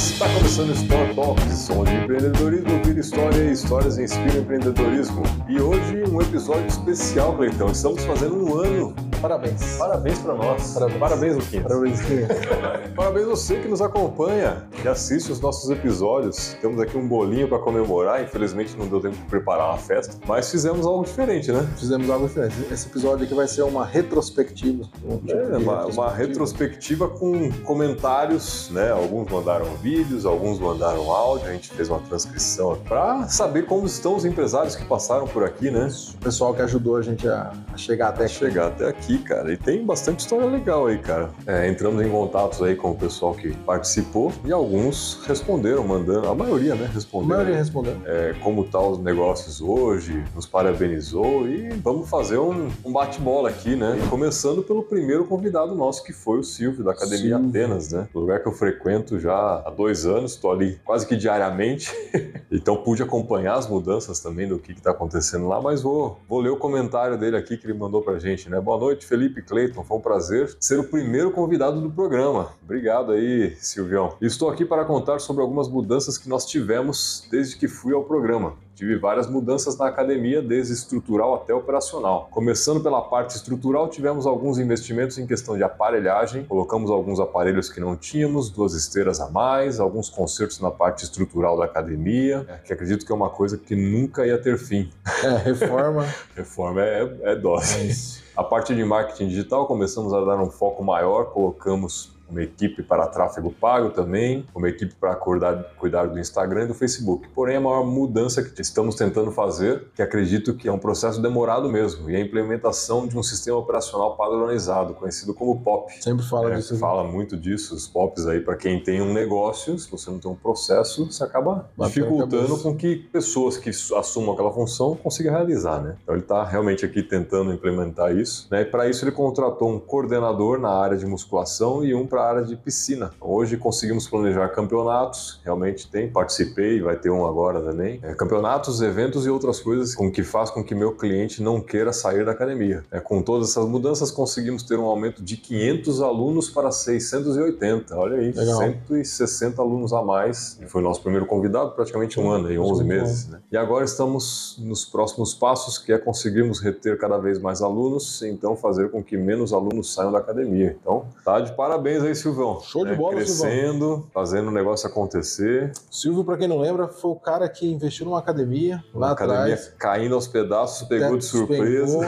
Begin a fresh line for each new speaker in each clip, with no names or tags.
Está começando Store Talks, onde empreendedorismo vira história e histórias inspiram empreendedorismo. E hoje um episódio especial, Cleitão. Estamos fazendo um ano.
Parabéns.
Parabéns para nós.
Parabéns.
Parabéns, Luquinhas.
Parabéns.
Parabéns você que nos acompanha, que assiste os nossos episódios. Temos aqui um bolinho para comemorar. Infelizmente não deu tempo de preparar uma festa, mas fizemos algo diferente, né?
Fizemos algo diferente. Esse episódio aqui vai ser uma retrospectiva. Um tipo
É, uma, uma retrospectiva com comentários, né? Alguns mandaram vídeos, alguns mandaram áudio, a gente fez uma transcrição para saber como estão os empresários que passaram por aqui, né?
O pessoal que ajudou a gente a, a chegar até aqui.
Chegar até aqui, cara. E tem bastante história legal aí, cara. É, entramos em contatos aí com o pessoal que participou e alguns responderam, mandando, a maioria, né?
A
Responderam.
maioria respondeu.
é, como tá os negócios hoje, nos parabenizou e vamos fazer um, um bate-bola aqui, né? E começando pelo primeiro convidado nosso, que foi o Silvio, da Academia
Silvio.
Atenas, né? Lugar que eu frequento já há dois anos, estou ali quase que diariamente, então pude acompanhar as mudanças também do que está acontecendo lá, mas vou, vou ler o comentário dele aqui que ele mandou pra gente, né? Boa noite, Felipe Cleiton, foi um prazer ser o primeiro convidado do programa. Obrigado aí, Silvião. Estou aqui para contar sobre algumas mudanças que nós tivemos desde que fui ao programa. Tive várias mudanças na academia, desde estrutural até operacional. Começando pela parte estrutural, tivemos alguns investimentos em questão de aparelhagem, colocamos alguns aparelhos que não tínhamos, duas esteiras a mais, alguns consertos na parte estrutural da academia, que acredito que é uma coisa que nunca ia ter fim.
É, reforma.
Reforma é, é dose.
É.
A parte de marketing digital, começamos a dar um foco maior, colocamos uma equipe para tráfego pago também, uma equipe para cuidar, do Instagram e do Facebook. Porém, a maior mudança que estamos tentando fazer, que acredito que é um processo demorado mesmo, e a implementação de um sistema operacional padronizado, conhecido como POP.
Sempre fala
É,
disso.
fala muito disso, os POPs aí, para quem tem um negócio, se você não tem um processo, você acaba
Batendo
dificultando com que pessoas que assumam aquela função consigam realizar, né? Então ele está realmente aqui tentando implementar isso, né? E para isso ele contratou um coordenador na área de musculação e um para a área de piscina. Hoje conseguimos planejar campeonatos, realmente tem, participei, vai ter um agora também. É, campeonatos, eventos e outras coisas com que faz com que meu cliente não queira sair da academia. É, com todas essas mudanças conseguimos ter um aumento de 500 alunos para 680. Olha aí,
Legal.
160 alunos a mais. Foi o nosso primeiro convidado, praticamente um ano, aí, 11
Muito bom.
meses. né? E agora estamos nos próximos passos, que é conseguirmos reter cada vez mais alunos, então fazer com que menos alunos saiam da academia. Então, tá de parabéns aí, Silvão.
Show de
É,
bola,
Crescendo, fazendo o negócio acontecer.
Silvio, pra quem não lembra, foi o cara que investiu numa academia lá
a academia
atrás.
caindo aos pedaços, pegou de surpresa.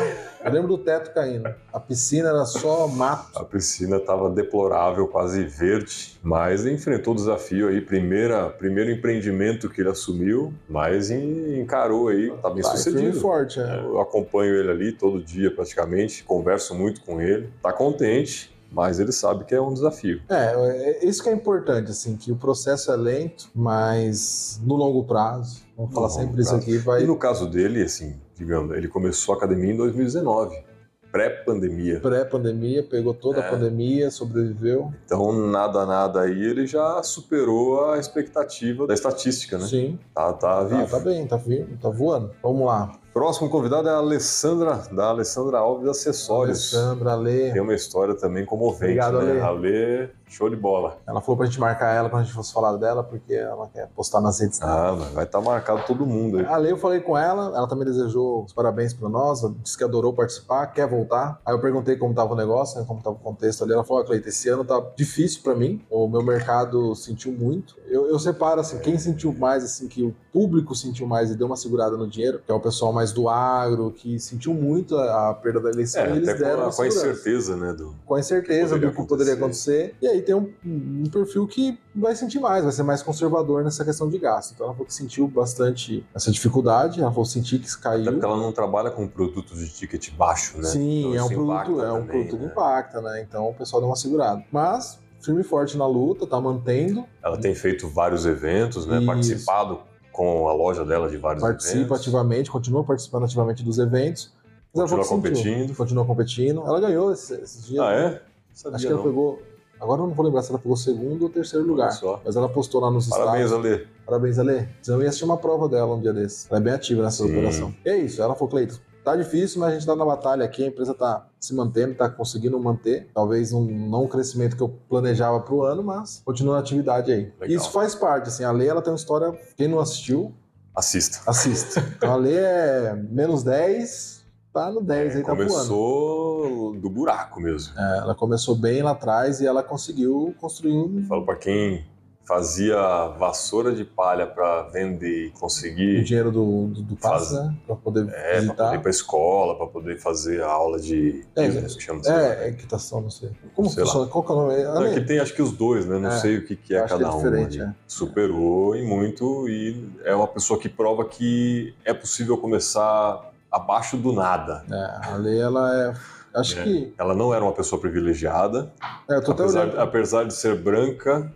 Eu lembro do teto caindo. A piscina era só mato.
A piscina estava deplorável, quase verde, mas enfrentou o desafio aí, primeira, primeiro empreendimento que ele assumiu, mas en- encarou aí, tá bem
e
sucedido.
forte. é.
Eu acompanho ele ali todo dia praticamente, converso muito com ele, tá contente, mas ele sabe que é um desafio.
É, é isso que é importante, assim, que o processo é lento, mas no longo prazo, vamos falar sempre isso
prazo.
aqui, vai
E no caso dele, assim, digamos, ele começou a academia em 2019, pré-pandemia.
pré-pandemia, pegou toda
É.
a pandemia, sobreviveu.
Então, nada, nada aí, ele já superou a expectativa da estatística, né?
Sim,
Tá, tá vivo.
tá, tá bem, tá firme, tá voando. Vamos lá.
Próximo convidado é a Alessandra, da Alessandra Alves Acessórios.
Alessandra, Alê.
Tem uma história também comovente,
Obrigado,
né?
Ale.
Ale, show de bola.
Ela falou pra gente marcar ela quando a gente fosse falar dela, porque ela quer postar nas redes dela.
Ah, mas vai estar marcado todo mundo aí.
A eu falei com ela, ela também desejou os parabéns pra nós, disse que adorou participar, quer voltar. Aí eu perguntei como tava o negócio, né, como tava o contexto ali. Ela falou: ah, esse ano tá difícil pra mim, o meu mercado sentiu muito. Eu, eu separo assim, quem sentiu mais, assim, que o público sentiu mais e deu uma segurada no dinheiro, que é o pessoal mais do agro, que sentiu muito a, a perda da eleição,
É,
e eles
até
deram
com a, com a incerteza, né? Do...
com a incerteza do que poderia acontecer. E aí tem um, um perfil que vai sentir mais, vai ser mais conservador nessa questão de gasto. Então ela falou que sentiu bastante essa dificuldade, ela falou que sentiu que isso
Até
caiu.
porque ela não trabalha com produtos de ticket baixo, né?
Sim,
Então
é um produto, é um produto que
né?
impacta, né? Então o pessoal deu uma segurada. Mas firme e forte na luta, tá mantendo,
Ela tem feito vários eventos, né?
Isso.
Participado com a loja dela de vários
participa
eventos.
ativamente, continua participando ativamente dos eventos. Mas
Continua
sentiu,
competindo.
Continua competindo. Ela ganhou esses, esses dias.
Ah,
né?
é? Sabia
Acho que ela
não.
pegou. Agora eu não vou lembrar se ela pegou segundo ou terceiro lugar.
só.
Mas ela postou lá nos
Parabéns,
status.
Ale.
Parabéns, Ale. Eu ia assistir uma prova dela um dia desses. Ela é bem ativa nessa
Sim.
operação. E é isso. Ela falou, Cleiton, tá difícil, mas a gente tá na batalha aqui, a empresa tá se mantendo, tá conseguindo manter. Talvez um, não o crescimento que eu planejava pro ano, mas continua na atividade aí.
Legal.
Isso faz parte, assim, a Lei ela tem uma história, quem não assistiu,
Assista.
assista. Então a Lei é menos 10, tá no 10 aí, tá voando.
Começou do buraco mesmo.
É, ela começou bem lá atrás e ela conseguiu construir um,
Falo para quem fazia vassoura de palha para vender e
o
conseguir
dinheiro do, do, do passe,
Faz-
né? Pra poder
é, para poder
visitar.
ir para escola, para poder fazer a aula de
É,
que chama assim.
É, equitação, não sei. Como
Sei
funciona? Qual que é o nome? Ah,
Não,
nem-
aqui tem acho que os dois, né? Não
É,
sei o que, que é
acho que
cada
é
um.
diferente,
ali.
é.
Superou e muito e é uma pessoa que prova que é possível começar abaixo do nada.
É, a lei, ela é. Acho
É.
que.
Ela não era uma pessoa privilegiada,
É,
apesar, apesar de ser branca,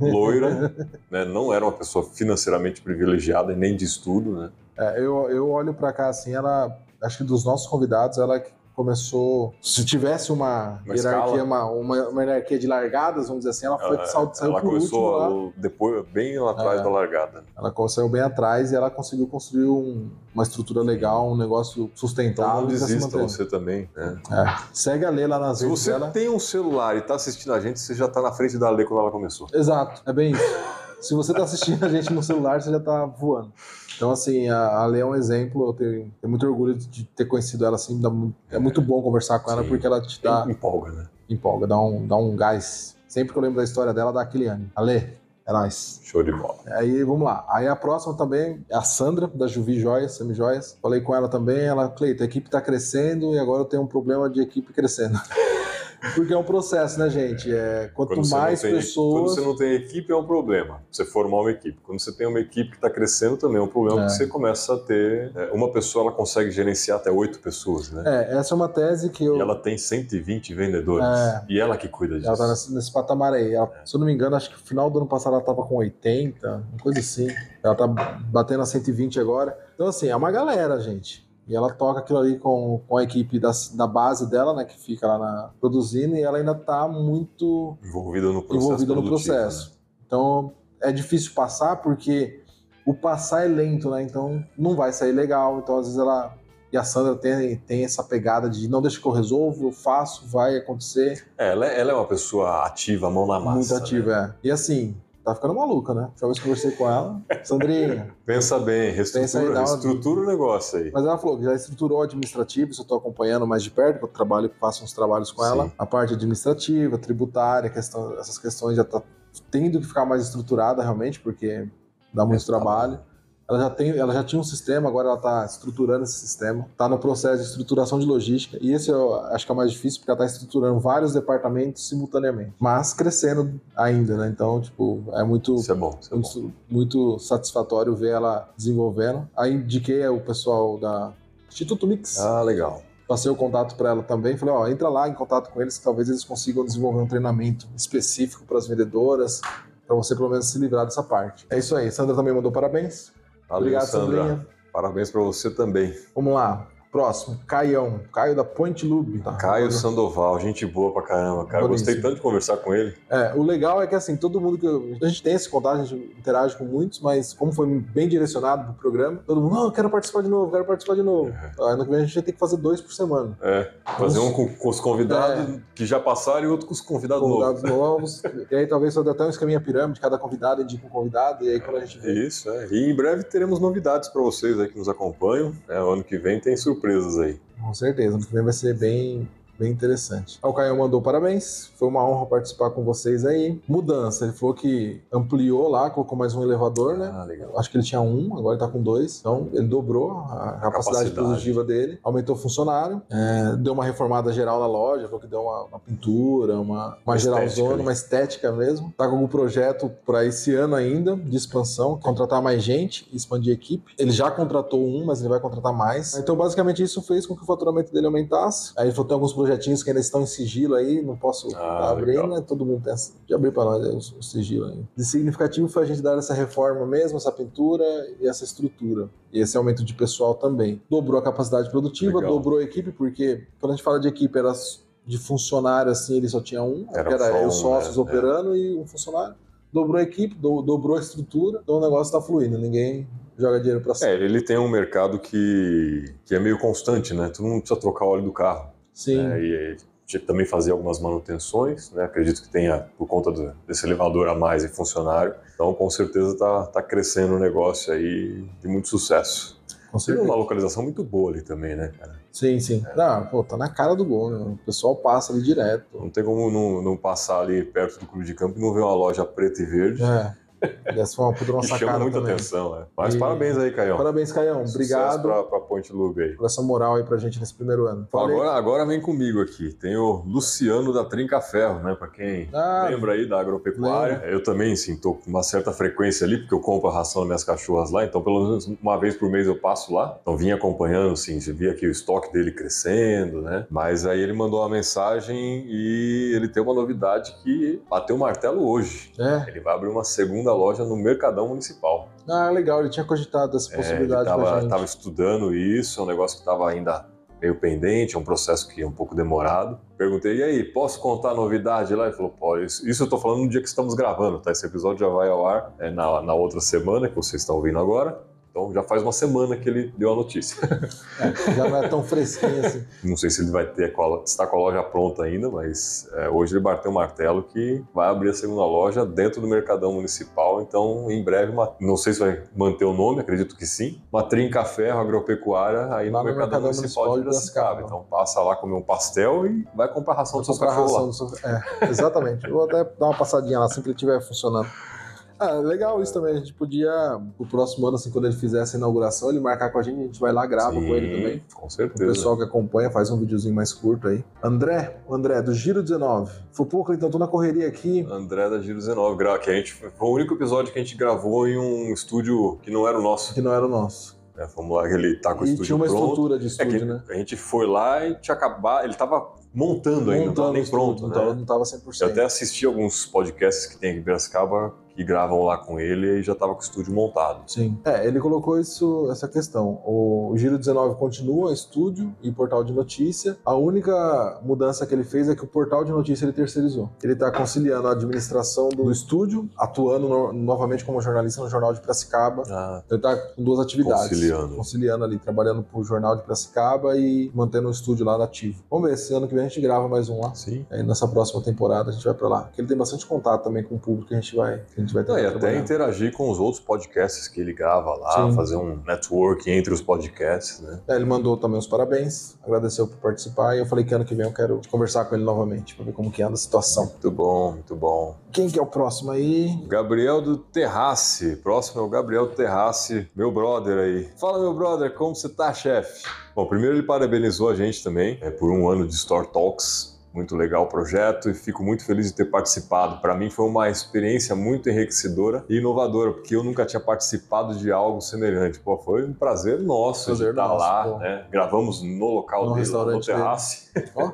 loira, né? Não era uma pessoa financeiramente privilegiada e nem de estudo, né?
É, eu, eu olho pra cá assim, ela. Acho que dos nossos convidados, ela que começou. Se tivesse uma,
Uma
hierarquia, uma, uma, uma hierarquia de largadas, vamos dizer assim, ela foi
Ela,
saiu, saiu
ela
por último
começou
lá.
o- depois, bem lá atrás
É.
da largada.
Ela saiu bem atrás e ela conseguiu construir um- uma estrutura legal, um negócio
Então
sustentável.
não
e tá se
desista você também, né?
É. Segue a Lê lá nas
Se você
dela.
tem um celular e está assistindo a gente, você já está na frente da lei quando ela começou.
Exato, é bem isso. Se você tá assistindo a gente no celular, você já tá voando. Então, assim, a, a Lê é um exemplo, eu tenho, tenho muito orgulho de ter conhecido ela, assim, dá é muito bom conversar com ela,
Sim.
porque ela te dá,
Empolga, né?
empolga, dá um, dá um gás. Sempre que eu lembro da história dela, dá aquele ânimo. Alê, é nóis.
Show de bola.
Aí, vamos lá. Aí a próxima também é a Sandra, da Juvi Joias, Semi Joias. Falei com ela também, ela, Cleito, a equipe tá crescendo e agora eu tenho um problema de equipe crescendo. Porque é um processo, né, gente? É, quanto
Quando
mais
tem,
pessoas...
quando você não tem equipe, é um problema. Você formar uma equipe. Quando você tem uma equipe que está crescendo, também é um problema,
É.
porque você começa a ter. é, Uma pessoa ela consegue gerenciar até oito pessoas, né?
É, essa é uma tese que eu...
E ela tem 120 vendedores.
É.
E ela que cuida disso.
Ela tá nesse, nesse patamar aí. Ela, Se eu não me engano, acho que no final do ano passado ela tava com 80, uma coisa assim. Ela tá batendo a 120 agora. Então, assim, é uma galera, gente. E ela toca aquilo ali com, com a equipe da, da base dela, né, que fica lá na, produzindo, e ela ainda tá muito
Envolvida no processo.
envolvida no processo.
né?
Então, é difícil passar porque o passar é lento, né? Então, não vai sair legal. Então, às vezes ela. E a Sandra tem, tem essa pegada de não deixa que eu resolvo, eu faço, vai acontecer.
É, ela, é- ela é uma pessoa ativa, mão na massa.
Muito
né?
ativa, é. E assim, tá ficando maluca, né? Última vez que eu conversei com ela, Sandrinha.
Pensa bem,
Pensa
reestrutura,
uma-
reestrutura o negócio aí.
Mas ela falou que já estruturou o administrativo, isso eu tô acompanhando mais de perto, eu trabalho, faço uns trabalhos com
Sim.
ela. A parte administrativa, tributária, questão, essas questões já tá tendo que ficar mais estruturada realmente, porque dá muito
É, tá
trabalho. Ela já, tem, ela já tinha um sistema, agora ela está estruturando esse sistema. Está no processo de estruturação de logística. E esse eu acho que é o mais difícil, porque ela está estruturando vários departamentos simultaneamente. Mas crescendo ainda, né? Então, tipo, é muito,
Isso é bom, isso é bom.
muito, muito satisfatório ver ela desenvolvendo. Aí indiquei o pessoal da Instituto Mix.
Ah, legal.
Passei o contato para ela também. Falei, ó, entra lá em contato com eles, que talvez eles consigam desenvolver um treinamento específico para as vendedoras, para você pelo menos se livrar dessa parte. É isso aí. Sandra também mandou parabéns.
Valeu,
Obrigado,
Sandra.
Sandrinha.
Parabéns pra você também.
Vamos lá. Próximo, Caião. Caio da Ponte Lube. Tá.
Caio Sandoval, gente boa pra caramba. Cara, eu
Boníssimo.
gostei tanto de conversar com ele.
É, o legal é que assim, todo mundo que. eu- a gente tem esse contato, a gente interage com muitos, mas como foi bem direcionado pro programa, todo mundo, não, eu quero participar de novo, quero participar de novo. Aí, Ano que vem a gente vai ter que fazer dois por semana.
É, fazer um com, com os convidados que já passaram e outro com os convidados novos.
Convidados novos. e aí talvez fazer até um esqueminha pirâmide, cada convidado indica um convidado, e aí quando a gente vê.
Isso, é. E em breve teremos novidades pra vocês aí que nos acompanham. É, o ano que vem tem surpresas aí.
Com certeza, que vem vai ser bem, bem interessante. Aí O Caio mandou parabéns, foi uma honra participar com vocês aí. Mudança, ele falou que ampliou lá, colocou mais um elevador, né?
Ah, legal.
Acho que ele tinha um, agora ele tá com dois. Então ele dobrou a capacidade,
capacidade.
produtiva dele, aumentou o funcionário, é, deu uma reformada geral na loja, falou que deu uma, uma pintura, uma, uma geralzona, uma estética mesmo. Tá com algum projeto para esse ano ainda de expansão, contratar mais gente, expandir a equipe. Ele já contratou um, mas ele vai contratar mais. Então basicamente isso fez com que o faturamento dele aumentasse. Aí ele falou que tem alguns projetinhos que ainda estão em sigilo aí, não posso
Ah,
abrindo,
legal.
né? Todo mundo tem essa, de abrir para nós o, o sigilo aí. De significativo foi a gente dar essa reforma mesmo, essa pintura e essa estrutura. E esse aumento de pessoal também. Dobrou a capacidade produtiva,
Legal.
dobrou a equipe, porque quando a gente fala de equipe, era de funcionário assim, ele só tinha um,
Era
que era os sócios
né?
operando e um funcionário. Dobrou a equipe, do- dobrou a estrutura, então o negócio tá fluindo. Ninguém joga dinheiro pra cima.
É, ele tem um mercado que, que é meio constante, né? Tu não precisa trocar o óleo do carro.
Sim.
né? E que também fazer algumas manutenções, né? Acredito que tenha, por conta do- desse elevador a mais e funcionário. Então, com certeza, está tá crescendo o negócio aí de muito sucesso.
com
Tem
certeza.
uma localização muito boa ali também, né, cara?
Sim, sim. Não, pô, tá na cara do gol, né? O pessoal passa ali direto.
Não tem como não, não passar ali perto do clube de campo e não ver uma loja preta e verde.
É. Essa foi uma puta
que chama muita
também.
atenção, né? Mas
E-
parabéns aí, Caião.
Parabéns, Caião. Obrigado
Para pra Ponte Lube aí.
por essa moral aí pra gente nesse primeiro ano. Falei-
Agora, agora vem comigo aqui. Tem o Luciano da Trinca Ferro, né? Pra quem
Ah,
lembra aí da agropecuária. Eu também, sim, tô com uma certa frequência ali, porque eu compro a ração das minhas cachorras lá, então pelo menos uma vez por mês eu passo lá. Então vim acompanhando, assim, você via aqui o estoque dele crescendo, né? Mas aí ele mandou uma mensagem e ele tem uma novidade que bateu o martelo hoje.
é.
Ele vai abrir uma segunda loja no Mercadão Municipal.
Ah, legal. Ele tinha cogitado essa
É, ele
possibilidade
estava estudando isso, é um negócio que estava ainda meio pendente, é um processo que é um pouco demorado. Perguntei, e aí, posso contar a novidade lá? Ele falou, pô, isso, isso eu tô falando no dia que estamos gravando, tá? Esse episódio já vai ao ar é, na, na outra semana, que vocês estão ouvindo agora. Então já faz uma semana que ele deu a notícia.
É, já não é tão fresquinho assim.
Não sei se ele vai ter, com a- está com a loja pronta ainda, mas é, hoje ele bateu o martelo que vai abrir a segunda loja dentro do Mercadão Municipal. Então, em breve, uma- não sei se vai manter o nome, acredito que sim. Uma trinca ferro agropecuária aí
Lá
no
no
Mercadão,
Mercadão
Municipal de
Municipal de
Piracicaba. Então, passa lá comer um pastel e vai comprar ração dos seus cachorros lá.
ração do seu- É, exatamente. Vou até dar uma passadinha lá assim que ele estiver funcionando. Ah, legal isso também. A gente podia, o próximo ano, assim, quando ele fizer essa inauguração, ele marcar com a gente, a gente vai lá, grava
Sim,
com ele também.
Com
O
certeza.
pessoal que acompanha faz um videozinho mais curto aí. André, o André, do Giro 19. Falou, pô, Cleiton, tô na correria aqui.
André da Giro 19, gra- que a gente, foi o único episódio que a gente gravou em um estúdio que não era o nosso.
Que não era o nosso.
né? Vamos lá, ele tá com o
e
estúdio
tinha uma
pronto.
estrutura de
É
estúdio,
que
né?
a gente foi lá e tinha acabado. Ele tava montando ainda, não tava
o
nem
estúdio,
pronto,
não
né?
tava, não tava 100%.
Eu até assisti alguns podcasts que tem aqui em Piracicaba que gravam lá com ele e já tava com o estúdio montado.
Sim. É, ele colocou isso, essa questão. O Giro 19 continua estúdio e portal de notícia. A única mudança que ele fez é que o portal de notícia ele terceirizou. Ele está conciliando a administração do estúdio, atuando no- novamente como jornalista no Jornal de Piracicaba.
Ah,
Ele está com duas atividades.
Conciliando.
Conciliando ali, trabalhando pro Jornal de Piracicaba e mantendo o estúdio lá ativo. Vamos ver, se ano que vem a gente grava mais um lá.
sim.
Aí nessa próxima temporada a gente vai pra lá. Porque ele tem bastante contato também com o público que a gente vai, que a gente vai
Não,
tentar
e até interagir com os outros podcasts que ele grava lá,
Sim.
fazer um network entre os podcasts, né?
É, ele mandou também os parabéns, agradeceu por participar e eu falei que ano que vem eu quero conversar com ele novamente pra ver como que anda a situação.
Muito bom, muito bom.
Quem que é o próximo aí?
Gabriel do Terrace. Próximo é o Gabriel do Terrace, meu brother aí. Fala, meu brother, como você tá, chefe? Bom, primeiro ele parabenizou a gente também é, por um ano de Store Talks. Muito legal o projeto e fico muito feliz de ter participado. Para mim foi uma experiência muito enriquecedora e inovadora, porque eu nunca tinha participado de algo semelhante. Pô, foi um prazer nosso
Prazer
estar
nosso,
lá,
pô.
né? Gravamos no local
No
dele, lá no.
Ó,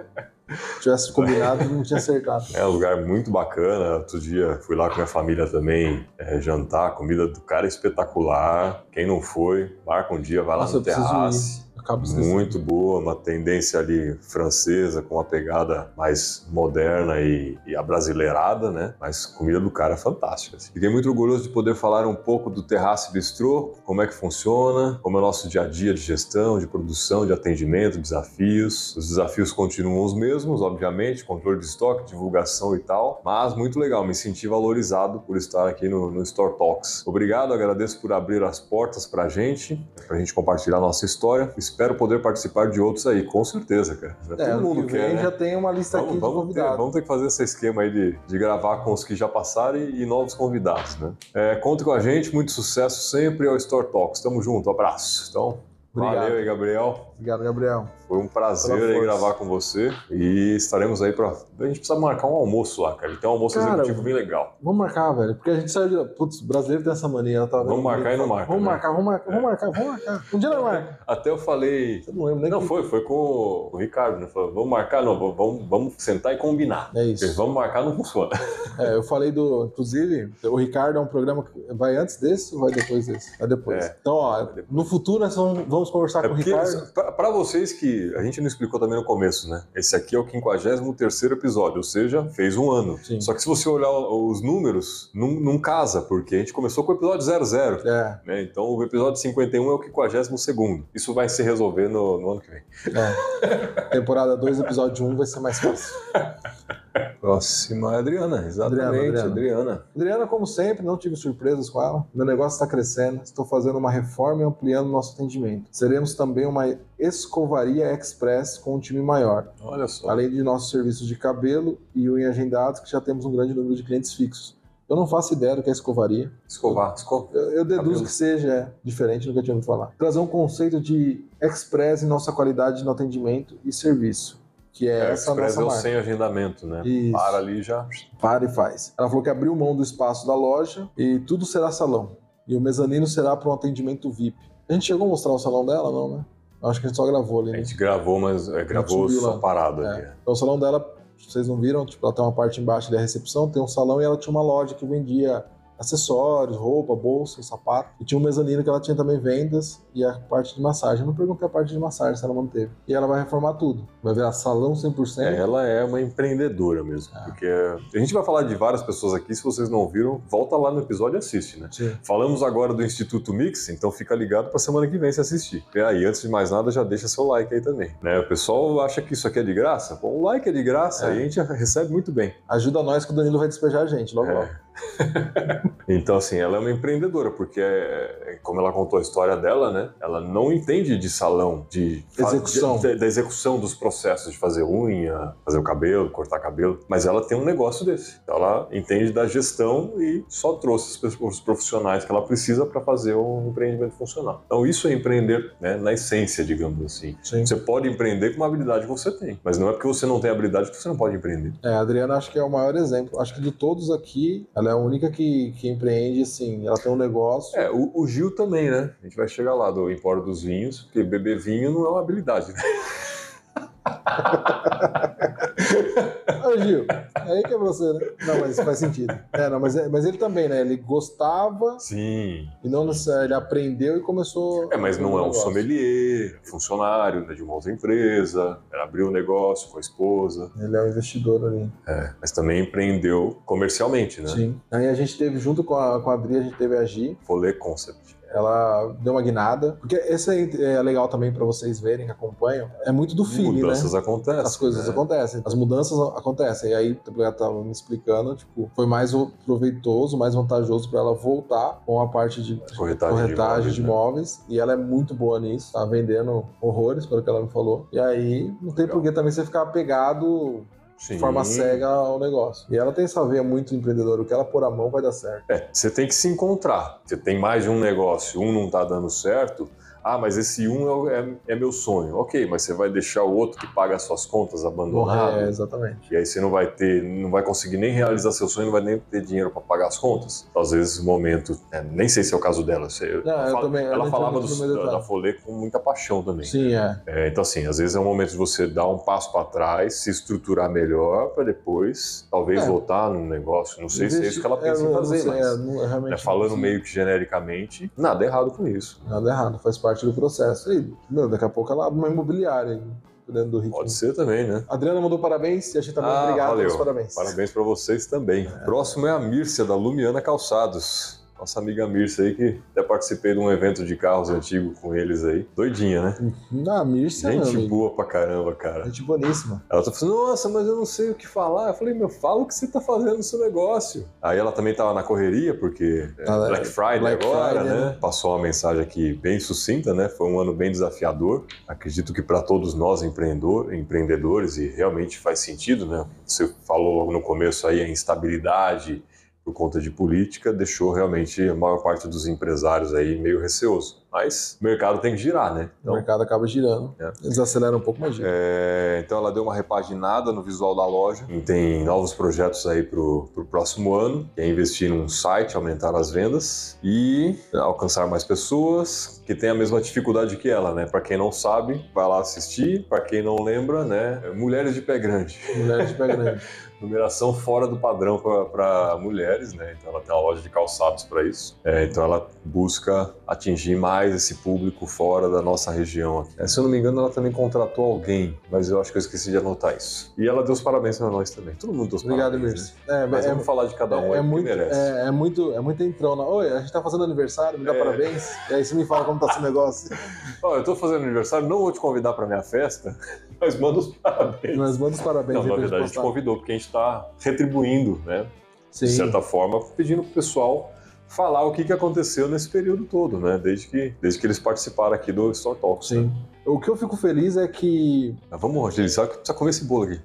se tivesse combinado, não tinha acertado.
É um lugar muito bacana. Outro dia fui lá com minha família também é, jantar. A comida do cara é espetacular. Quem não foi, marca um dia, vai lá
Nossa, eu
no
preciso esquecendo.
Muito boa, uma tendência ali francesa com uma pegada mais moderna e, e abrasileirada, né? Mas comida do cara é fantástica. assim. Fiquei muito orgulhoso de poder falar um pouco do Terrace Bistrô, como é que funciona, como é o nosso dia a dia de gestão, de produção, de atendimento, desafios. Os desafios continuam os mesmos, obviamente, controle de estoque, divulgação e tal, mas muito legal, me senti valorizado por estar aqui no, no Store Talks. Obrigado, agradeço por abrir as portas pra gente, pra gente compartilhar nossa história. Espero poder participar de outros aí, com certeza, cara.
É,
Todo mundo
que
quer,
vem
né?
já tem uma lista aqui
Vamos,
de
vamos ter,
convidados.
vamos ter que fazer esse esquema aí de, de gravar com os que já passaram e, e novos convidados, né? É, conte com a gente, muito sucesso sempre ao Store Talks. Tamo junto, abraço. Então,
Obrigado.
valeu aí, Gabriel.
Obrigado, Gabriel.
Foi um prazer aí gravar com você e estaremos aí pra. A gente precisa marcar um almoço lá, cara. Tem um almoço
Cara,
executivo bem legal.
Vamos marcar, velho. Porque a gente saiu de. Putz, o brasileiro tem essa mania. Tá
Vamos marcar e não marca,
Vamos
né?
marcar, vamos marcar, vamos marcar, vamos marcar. Um dia não marca.
Até eu falei.
Eu não lembro nem
Não,
que-
foi, foi com o Ricardo, né? Falou, vamos marcar, não, vamos, vamos sentar e combinar.
É
Porque
isso.
vamos marcar não funciona.
É, eu falei do. Inclusive, o Ricardo é um programa que vai antes desse ou vai depois desse? Vai depois.
É.
Então, ó,
depois.
no futuro nós vamos, conversar
É
com o
porque,
Ricardo.
pra vocês que a gente não explicou também no começo, né? Esse aqui é o 53 episódio, ou seja, fez um ano.
Sim.
Só que se você olhar os números, não, não casa, porque a gente começou com o episódio 00.
É,
Né? Então o episódio 51 é o 52 Isso vai se resolver no, no ano que vem.
é. Temporada 2, episódio 1 um vai ser mais fácil.
Próxima é a Adriana, exatamente.
Adriana,
Adriana.
Adriana, como sempre, não tive surpresas com ela. Meu negócio está crescendo, estou fazendo uma reforma e ampliando nosso atendimento. Seremos também uma escovaria express com um time maior,
Olha só.
além de nossos serviços de cabelo e unha agendados, que já temos um grande número de clientes fixos. Eu não faço ideia do que é escovaria.
Escovar, escovar.
Eu, eu deduzo
Cabelo.
que seja diferente do que eu tinha ouvido falar. Trazer um conceito de express em nossa qualidade no atendimento e serviço, que é,
É,
essa
Express
nossa
é o
marca.
sem agendamento, né?
Isso.
Para ali já.
Para e faz. Ela falou que abriu mão do espaço da loja e tudo será salão. E o mezanino será para um atendimento VIP. A gente chegou a mostrar o salão dela, não, né? Acho que a gente só gravou ali,
A
né?
gente gravou, mas é, gravou só
lá.
parado
É.
aqui.
Então o salão dela, vocês não viram, tipo, ela tem uma parte embaixo da recepção, tem um salão e ela tinha uma loja que vendia acessórios, roupa, bolsa, sapato. E tinha um mezanino que ela tinha também vendas e a parte de massagem. Eu não perguntei a parte de massagem se ela manteve. E ela vai reformar tudo. Vai virar salão 100%.
É, ela é uma empreendedora mesmo.
Ah.
Porque a gente vai falar de várias pessoas aqui. Se vocês não viram, volta lá no episódio e assiste, né?
Sim.
Falamos agora do Instituto Mix, então fica ligado para semana que vem se assistir. E aí, antes de mais nada, já deixa seu like aí também. Né? O pessoal acha que isso aqui é de graça? Bom, o like é de graça
É.
e a gente recebe muito bem.
Ajuda nós que o Danilo vai despejar a gente logo
É.
logo.
Então, assim, ela é uma empreendedora, porque, é, como ela contou a história dela, né? Ela não entende de salão, de
Execução.
de- da execução dos processos de fazer unha, fazer o cabelo, cortar cabelo, mas ela tem um negócio desse. Ela entende da gestão e só trouxe os profissionais que ela precisa para fazer um empreendimento funcionar. Então, isso é empreender, né? Na essência, digamos assim.
Sim.
Você pode empreender com uma habilidade que você tem, mas não é porque você não tem habilidade que você não pode empreender.
É, a Adriana acho que é o maior exemplo. Acho que de todos aqui, ela é a única que, que empreende, assim, ela tem um negócio.
É, o, o Gil também, né? A gente vai chegar lá do Empório dos Vinhos, porque beber vinho não é uma habilidade, né?
Ô, Gil, aí que é você, né? Não, mas faz sentido. É, não, mas, é- mas ele também, né? Ele gostava
Sim.
e não ele aprendeu e começou.
É, mas não é um
negócio.
sommelier, é funcionário né, de uma outra empresa, abriu um negócio com a esposa,
Ele é um investidor ali.
mas também empreendeu comercialmente, né?
Sim. Aí a gente teve, junto com a, com a Adri, a gente teve a Gi.
Folê Concept.
Ela deu uma guinada. Porque esse aí é legal também pra vocês verem que acompanham. É muito do feeling, né?
Mudanças acontecem.
As coisas
né?
acontecem, as mudanças acontecem. E aí, o ela tava me explicando, tipo, foi mais proveitoso, mais vantajoso para ela voltar com a parte de
Corretagem,
corretagem
de
de
imóveis,
imóveis. E ela é muito boa nisso, tá vendendo horrores, pelo que ela me falou. E aí, não tem por que também você ficar apegado
Sim.
de forma cega ao negócio. E ela tem essa veia muito empreendedora, o que ela pôr a mão vai dar certo.
É, você tem que se encontrar. Você tem mais de um negócio, um não tá dando certo. Ah, mas esse um é, o- é- é meu sonho. Ok, mas você vai deixar o outro que paga as suas contas abandonado.
É, exatamente.
E aí você não vai ter, não vai conseguir nem realizar seu sonho, não vai nem ter dinheiro para pagar as contas. Então, às vezes, o momento, né, nem sei se é o caso dela.
Não,
ela
eu também-
ela falava
no meu
da, Folê com muita paixão também.
Sim, é.
É, então, assim, às vezes é um momento de você dar um passo para trás, se estruturar melhor, para depois, talvez,
É.
voltar num negócio. Não sei se é isso que ela pensa
é,
em
não
fazer, mas
é, não- é
né, falando
não-
meio que genericamente, nada errado com isso.
Nada errado, faz parte do processo. E, meu, daqui a pouco ela abre uma imobiliária dentro do ritmo.
Pode ser também, né?
Adriana mandou parabéns e a gente também
Ah,
obrigado
valeu.
pelos parabéns.
Parabéns para vocês também. Próximo é a Mírcia, da Lumiana Calçados. Nossa amiga Mírcia aí, que até participei de um evento de carros antigo com eles aí. Doidinha, né?
Ah, Mircia, meu
Gente boa pra caramba, cara.
Gente boníssima.
Ela tá falando, nossa, mas eu não sei o que falar. Eu falei, meu, fala o que você tá fazendo no seu negócio. Aí ela também tava na correria, porque é
Ela-
Black Friday
Black
agora,
Friday,
né?
né?
Passou uma mensagem aqui bem sucinta, né? Foi um ano bem desafiador. Acredito que para todos nós empreendedor, empreendedores, e realmente faz sentido, né? Você falou logo no começo aí a instabilidade por conta de política, deixou realmente a maior parte dos empresários aí meio receoso. Mas o mercado tem que girar, né?
o mercado acaba girando.
É.
Eles aceleram um pouco, mas gira.
É, então ela deu uma repaginada no visual da loja. E tem novos projetos aí pro, pro próximo ano, que é investir num site, aumentar as vendas e alcançar mais pessoas que têm a mesma dificuldade que ela, né? Para quem não sabe, vai lá assistir. Para quem não lembra, né? Mulheres de pé grande.
Mulher de pé grande.
Numeração fora do padrão para mulheres, né? Então ela tem uma loja de calçados para isso. É, então ela busca atingir mais esse público fora da nossa região aqui. É, se eu não me engano, ela também contratou alguém, mas eu acho que eu esqueci de anotar isso. E ela deu os parabéns para nós também. Todo mundo deu os
Obrigado,
parabéns.
Mirce.
Né?
É,
mas
é,
vamos falar de cada um
é,
aí,
muito,
merece.
é, é muito, é muito entrona. Oi, a gente tá fazendo aniversário, me dá
É.
parabéns. E aí você me fala como tá seu negócio.
Ó, eu tô fazendo aniversário, não vou te convidar para minha festa, mas manda os parabéns.
Nós manda os parabéns
Não, na verdade, a gente convidou, porque a gente está retribuindo, né?
Sim.
De certa forma, pedindo pro pessoal falar o que, que aconteceu nesse período todo, né? Desde que, desde que eles participaram aqui do Store Talks. né?
Sim. O que eu fico feliz é que.
Mas vamos, agilizar que precisa comer esse bolo aqui.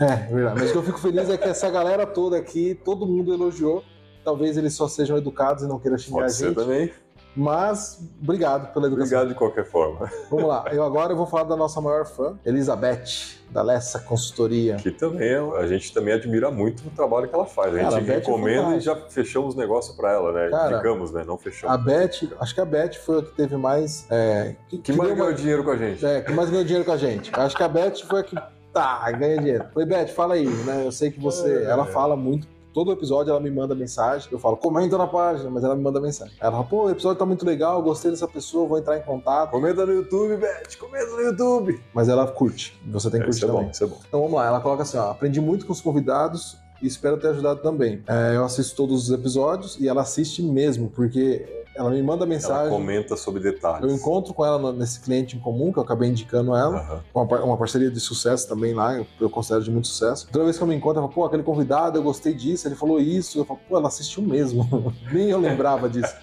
É, verdade. Mas o que eu fico feliz é que essa galera toda aqui, todo mundo elogiou. Talvez eles só sejam educados e não queiram xingar
Pode
a
ser
gente.
também.
Mas obrigado pela educação.
Obrigado de qualquer forma.
Vamos lá. Eu agora vou falar da nossa maior fã, Elizabeth, da Lessa Consultoria.
Que também é- a gente também admira muito o trabalho que ela faz. A
Cara, a
gente
Beth é
recomenda e já fechamos negócio para ela, né?
Cara,
Indicamos, né? Não
A
fechamos.
Beth, acho que a Beth foi a que teve mais. É, que,
Que mais
deu
ganhou dinheiro com a gente?
É, que mais ganhou dinheiro com a gente. Acho que a Beth foi a que. Tá, ganha dinheiro. Falei, Beth, fala aí, né? Eu sei que você.
É.
Ela fala muito. Todo episódio ela me manda mensagem. Eu falo, comenta na página, mas ela me manda mensagem. Ela fala, pô, o episódio tá muito legal, gostei dessa pessoa, vou entrar em contato.
Comenta no YouTube, Beth. Comenta no YouTube.
Mas ela curte. Você tem que
Isso
curtir
é
também.
bom, isso é bom.
Então vamos lá, ela coloca assim: ó, aprendi muito com os convidados e espero ter ajudado também. É, eu assisto todos os episódios e ela assiste mesmo, porque ela me manda
Ela
mensagem.
comenta sobre detalhes.
Eu encontro com ela nesse cliente em comum, que eu acabei indicando ela.
Aham.
Uma, uma parceria de sucesso também lá, eu, eu considero de muito sucesso. Toda vez que eu me encontro, ela fala, pô, aquele convidado, eu gostei disso, ele falou isso. Eu falo, pô, ela assistiu mesmo. Nem eu lembrava disso.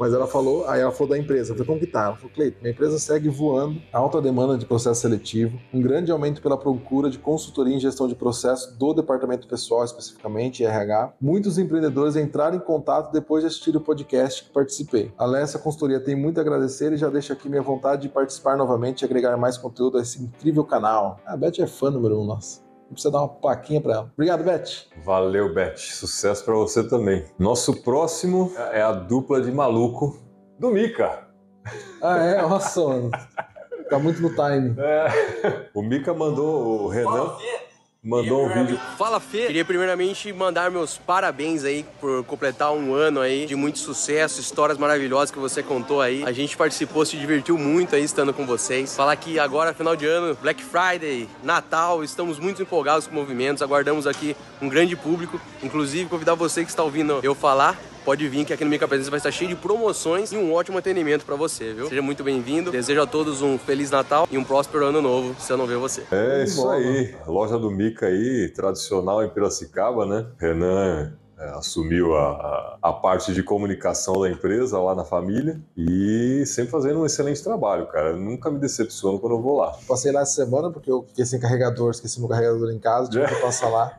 Mas ela falou, aí ela falou da empresa. Eu como que tá? Ela falou, Cleiton, minha empresa segue voando, alta demanda de processo seletivo, um grande aumento pela procura de consultoria em gestão de processo do departamento pessoal, especificamente, RH. Muitos empreendedores entraram em contato depois de assistir o podcast que participei. A Consultoria tem muito a agradecer e já deixo aqui minha vontade de participar novamente e agregar mais conteúdo a esse incrível canal. A Beth é fã número um, nossa. Precisa dar uma plaquinha pra ela. Obrigado, Beth.
Valeu, Beth. Sucesso pra você também. Nosso próximo é a dupla de maluco do Mika.
Ah, é? Nossa, mano. Tá muito no time.
É. O Mika mandou, o Renan mandou um vídeo.
Fala Fê! Queria primeiramente mandar meus parabéns aí por completar um ano aí de muito sucesso, histórias maravilhosas que você contou aí. A gente participou, se divertiu muito aí estando com vocês. Falar que agora, final de ano, Black Friday, Natal, estamos muito empolgados com movimentos, aguardamos aqui um grande público. Inclusive, convidar você que está ouvindo eu falar Pode vir que aqui no Mica Presença vai estar cheio de promoções e um ótimo atendimento para você, viu? Seja muito bem-vindo. Desejo a todos um feliz Natal e um próspero ano novo, se eu não ver você.
É isso aí. A loja do Mika aí, tradicional em Piracicaba, né? Renan é, assumiu a, a, a parte de comunicação da empresa lá na família e sempre fazendo um excelente trabalho, cara. Eu nunca me decepciono quando eu vou lá.
Passei lá essa semana porque eu fiquei sem carregador, esqueci meu carregador em casa, tive que passar lá.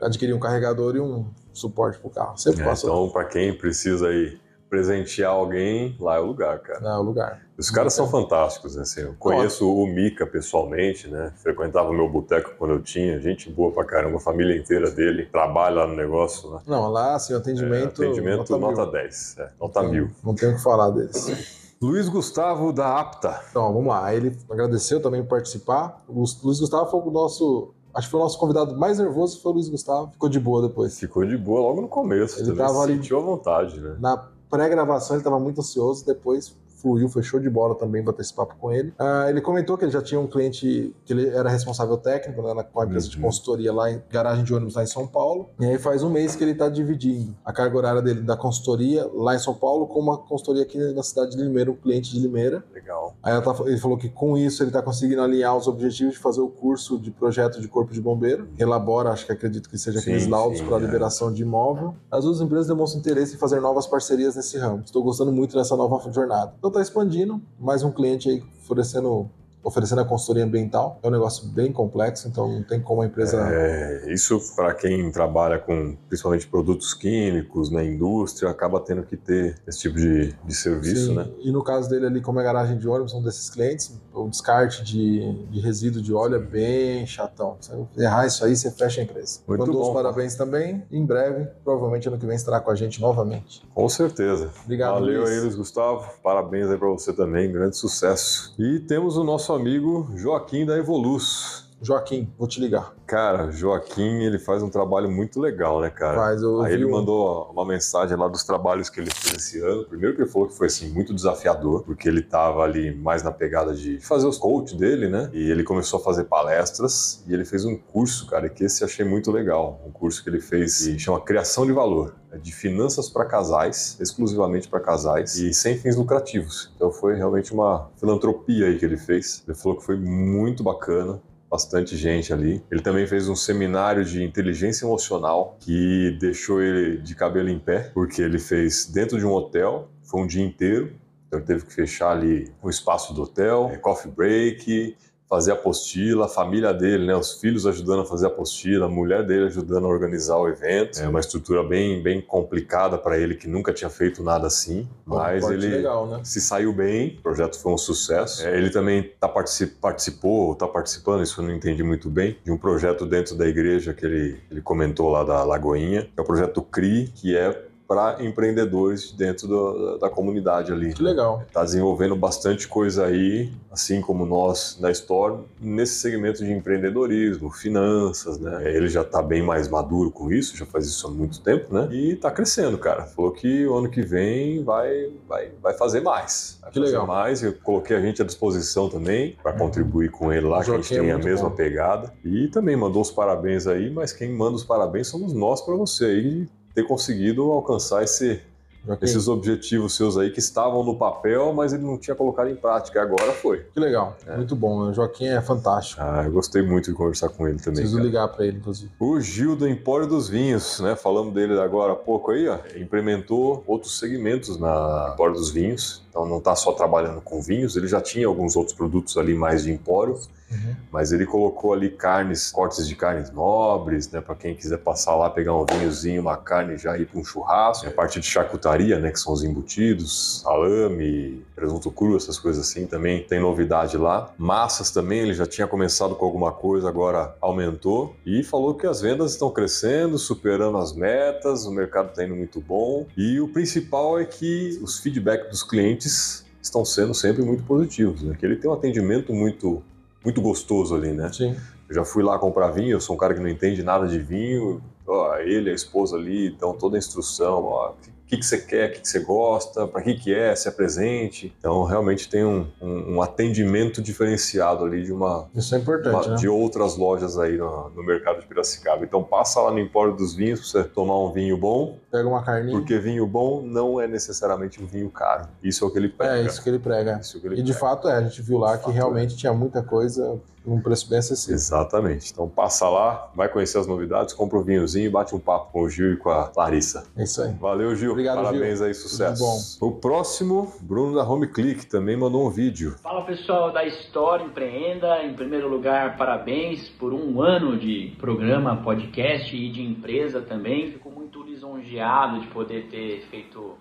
Adquiri um carregador e um suporte pro carro. Sempre
É,
passo lá.
então, para quem precisa aí presentear alguém, lá é o lugar, cara.
É o lugar.
Os caras são fantásticos, né? Assim, eu conheço o Mika pessoalmente, né? Frequentava o meu boteco quando eu tinha, gente boa pra caramba, a família inteira dele trabalha lá no negócio, né?
Não, lá, assim, o atendimento.
É, atendimento nota,
mil.
10, é, nota mil.
Não tenho o que falar deles.
Luiz Gustavo da Apta.
Então, vamos lá. Ele agradeceu também por participar. O Luiz Gustavo foi o nosso. Acho que foi o nosso convidado mais nervoso, foi o Luiz Gustavo. Ficou de boa depois.
Ficou de boa logo no começo,
Ele
também
tava ali-
sentiu à vontade, né?
Na pré-gravação ele estava muito ansioso, depois fluiu, foi show de bola também bater esse papo com ele. Ah, ele comentou que ele já tinha um cliente que ele era responsável técnico né, na- com a empresa de
Uhum.
consultoria lá em garagem de ônibus lá em São Paulo. E aí faz um mês que ele está dividindo a carga horária dele da consultoria lá em São Paulo com uma consultoria aqui na cidade de Limeira, um cliente de Limeira.
Legal.
Aí tá- ele falou que com isso ele está conseguindo alinhar os objetivos de fazer o curso de projeto de corpo de bombeiro. Elabora, acho que acredito que seja aqueles laudos para
é.
liberação de imóvel. As duas empresas demonstram interesse em fazer novas parcerias nesse ramo. Estou gostando muito dessa nova jornada. Então está expandindo, mais um cliente aí oferecendo oferecendo a consultoria ambiental. É um negócio bem complexo, então não tem como a empresa
É, isso para quem trabalha com principalmente produtos químicos na indústria acaba tendo que ter esse tipo de, de serviço,
Sim,
né?
E no caso dele ali, como é garagem de ônibus, um desses clientes, o descarte de, de resíduo de óleo é bem chatão. Se errar isso aí, você fecha a empresa.
Muito
Mandou os
bom.
parabéns também. Em breve, provavelmente ano que vem estará com a gente novamente.
Com certeza.
Obrigado,
Valeu
Luiz.
aí, Luiz Gustavo. Parabéns aí para você também, grande sucesso. E temos o nosso amigo Joaquim da Evoluz.
Joaquim, vou te ligar.
Cara, Joaquim, ele faz um trabalho muito legal, né, cara?
Faz, eu
Aí ele
um-
mandou uma mensagem lá dos trabalhos que ele fez esse ano. Primeiro que ele falou que foi, assim, muito desafiador, porque ele tava ali mais na pegada de fazer os coach dele, né? E ele começou a fazer palestras e ele fez um curso, cara, que esse eu achei muito legal. Um curso que ele fez que chama Criação de Valor. É de finanças para casais, exclusivamente para casais e sem fins lucrativos. Então foi realmente uma filantropia aí que ele fez. Ele falou que foi muito bacana, bastante gente ali. Ele também fez um seminário de inteligência emocional que deixou ele de cabelo em pé, porque ele fez dentro de um hotel, foi um dia inteiro. Então ele teve que fechar ali o espaço do hotel, é, coffee break, fazer a apostila, a família dele, né, os filhos ajudando a fazer a apostila, a mulher dele ajudando a organizar o evento. É uma estrutura bem, bem complicada para ele que nunca tinha feito nada assim, mas ele
legal, né?
se saiu bem, o projeto foi um sucesso. É, ele também tá particip, participou, está participando, isso eu não entendi muito bem, de um projeto dentro da igreja que ele, ele comentou lá da Lagoinha, que é o projeto CRI, que é para empreendedores dentro do- da comunidade ali.
Que legal.
Está desenvolvendo bastante coisa aí, assim como nós na Store, nesse segmento de empreendedorismo, finanças, né? Ele já está bem mais maduro com isso, já faz isso há muito tempo, né? E está crescendo, cara. Falou que o ano que vem vai, vai, vai fazer mais. Vai
Que
fazer
legal.
mais. Eu coloquei a gente à disposição também para contribuir com ele lá, que a gente
é
tem a
muito
mesma
bom.
pegada. E também mandou os parabéns aí, mas quem manda os parabéns somos nós para você aí ter conseguido alcançar esse,
Joaquim,
esses objetivos seus aí que estavam no papel, mas ele não tinha colocado em prática. Agora foi.
que legal. Muito bom. né? O Joaquim é fantástico.
Ah, eu gostei muito de conversar com ele também.
Preciso
cara.
ligar pra ele, inclusive.
O Gil do Empório dos Vinhos, né? Falamos dele agora há pouco aí, ó. Implementou outros segmentos na Empório dos Vinhos. Então não está só trabalhando com vinhos, ele já tinha alguns outros produtos ali mais de empório,
Uhum.
mas ele colocou ali carnes, cortes de carnes nobres, né? Para quem quiser passar lá, pegar um vinhozinho, uma carne já ir para um churrasco. A parte de charcutaria, né? Que são os embutidos, salame, presunto cru, essas coisas assim também tem novidade lá. Massas também, ele já tinha começado com alguma coisa, agora aumentou. E falou que as vendas estão crescendo, superando as metas, o mercado está indo muito bom. E o principal é que os feedbacks dos clientes estão sendo sempre muito positivos, né? Que ele tem um atendimento muito muito gostoso ali, né?
Sim.
Eu já fui lá comprar vinho, eu sou um cara que não entende nada de vinho. Ó, ele, a esposa ali, dão toda a instrução. Ó, que, que você quer, o que, que você gosta, para que, que é, se é presente. Então, realmente tem um, um, um atendimento diferenciado ali de uma,
Isso é importante,
uma-
né?
de outras lojas aí no, no mercado de Piracicaba. Então, passa lá no Empório dos Vinhos para você tomar um vinho bom,
Pega uma carninha.
porque vinho bom não é necessariamente um vinho caro. Isso é o que ele pega.
É isso que ele prega.
Isso é que ele
E de
prega.
fato é, a gente viu lá que
fato,
realmente tinha muita coisa por um preço bem acessível.
Exatamente. Então passa lá, vai conhecer as novidades, compra um vinhozinho e bate um papo com o Gil e com a Larissa.
É isso aí.
Valeu, Gil.
Obrigado,
Parabéns
Gil.
aí, sucesso.
bom.
O próximo, Bruno da Home Click, também mandou um vídeo.
Fala pessoal da História Empreenda. Em primeiro lugar, parabéns por um ano de programa, podcast e de empresa também. Fico muito lisonjeado de poder ter feito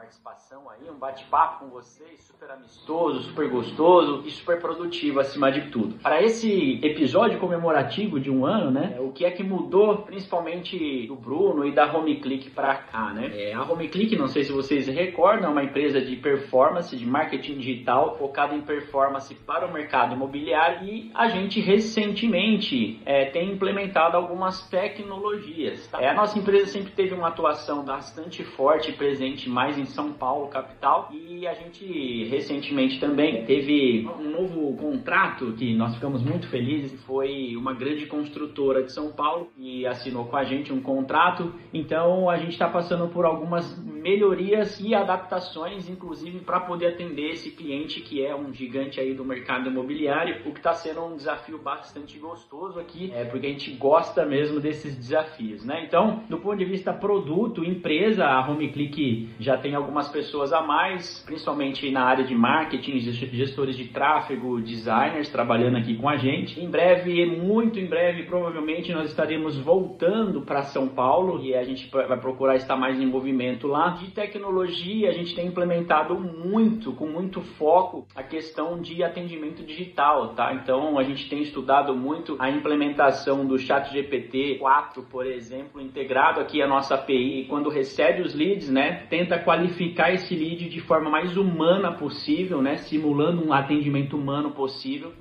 participação aí, um bate-papo com vocês, super amistoso, super gostoso e super produtivo acima de tudo. Para esse episódio comemorativo de um ano, né, o que é que mudou, principalmente do Bruno e da Home Click para cá, né? É, a Home Click, não sei se vocês recordam, é uma empresa de performance, de marketing digital, focada em performance para o mercado imobiliário e a gente recentemente é, tem implementado algumas tecnologias. tá? É, a nossa empresa sempre teve uma atuação bastante forte presente mais em São Paulo, capital, e a gente recentemente também teve um novo contrato que nós ficamos muito felizes. Foi uma grande construtora de São Paulo e assinou com a gente um contrato. Então a gente está passando por algumas melhorias e adaptações, inclusive para poder atender esse cliente que é um gigante aí do mercado imobiliário, o que está sendo um desafio bastante gostoso aqui, é porque a gente gosta mesmo desses desafios, né? Então, do ponto de vista produto, empresa, a HomeClick já tem algumas pessoas a mais, principalmente na área de marketing, gestores de tráfego, designers trabalhando aqui com a gente. Em breve, muito em breve, provavelmente nós estaremos voltando para São Paulo e a gente vai procurar estar mais em movimento lá. De tecnologia, a gente tem implementado muito, com muito foco, a questão de atendimento digital, tá? Então, a gente tem estudado muito a implementação do Chat GPT 4, por exemplo, integrado aqui à nossa API, e quando recebe os leads, né, tenta qualificar esse lead de forma mais humana possível, né, simulando um atendimento humano possível,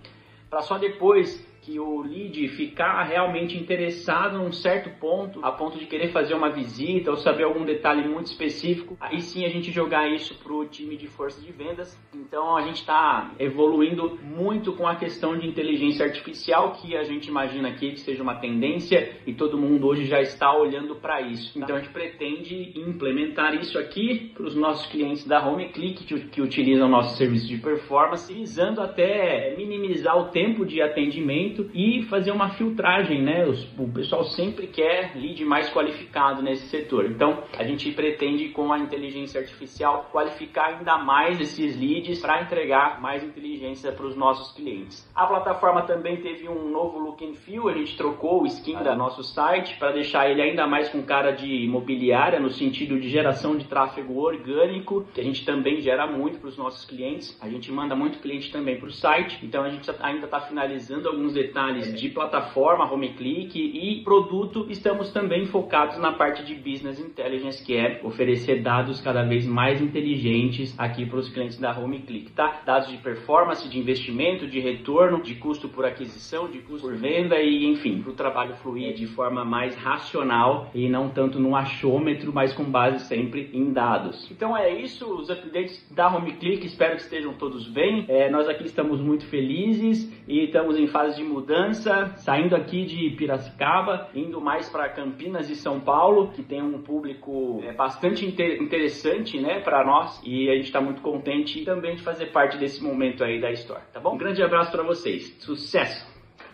para só depois que o lead ficar realmente interessado num certo ponto, a ponto de querer fazer uma visita ou saber algum detalhe muito específico, aí sim a gente jogar isso para o time de força de vendas. Então a gente está evoluindo muito com a questão de inteligência artificial, que a gente imagina aqui que seja uma tendência e todo mundo hoje já está olhando para isso. Então a gente pretende implementar isso aqui para os nossos clientes da HomeClick que, que utilizam nosso serviço de performance, visando até minimizar o tempo de atendimento e fazer uma filtragem, né? o pessoal sempre quer lead mais qualificado nesse setor. Então a gente pretende com a inteligência artificial qualificar ainda mais esses leads para entregar mais inteligência para os nossos clientes. A plataforma também teve um novo look and feel, a gente trocou o skin da nosso site para deixar ele ainda mais com cara de imobiliária no sentido de geração de tráfego orgânico, que a gente também gera muito para os nossos clientes. A gente manda muito cliente também para o site, então a gente ainda está finalizando alguns detalhes de plataforma, home click e produto. Estamos também focados na parte de business intelligence, que é oferecer dados cada vez mais inteligentes aqui para os clientes da home click, tá? Dados de performance, de investimento, de retorno, de custo por aquisição, de custo por venda e enfim, para o trabalho fluir de forma mais racional e não tanto no achômetro, mas com base sempre em dados. Então é isso, os updates da home click, espero que estejam todos bem. É, nós aqui estamos muito felizes e estamos em fase de mudança, saindo aqui de Piracicaba, indo mais para Campinas e São Paulo, que tem um público é, bastante inter interessante, né, para nós e a gente está muito contente também de fazer parte desse momento aí da história, tá bom? Um grande abraço para vocês, sucesso!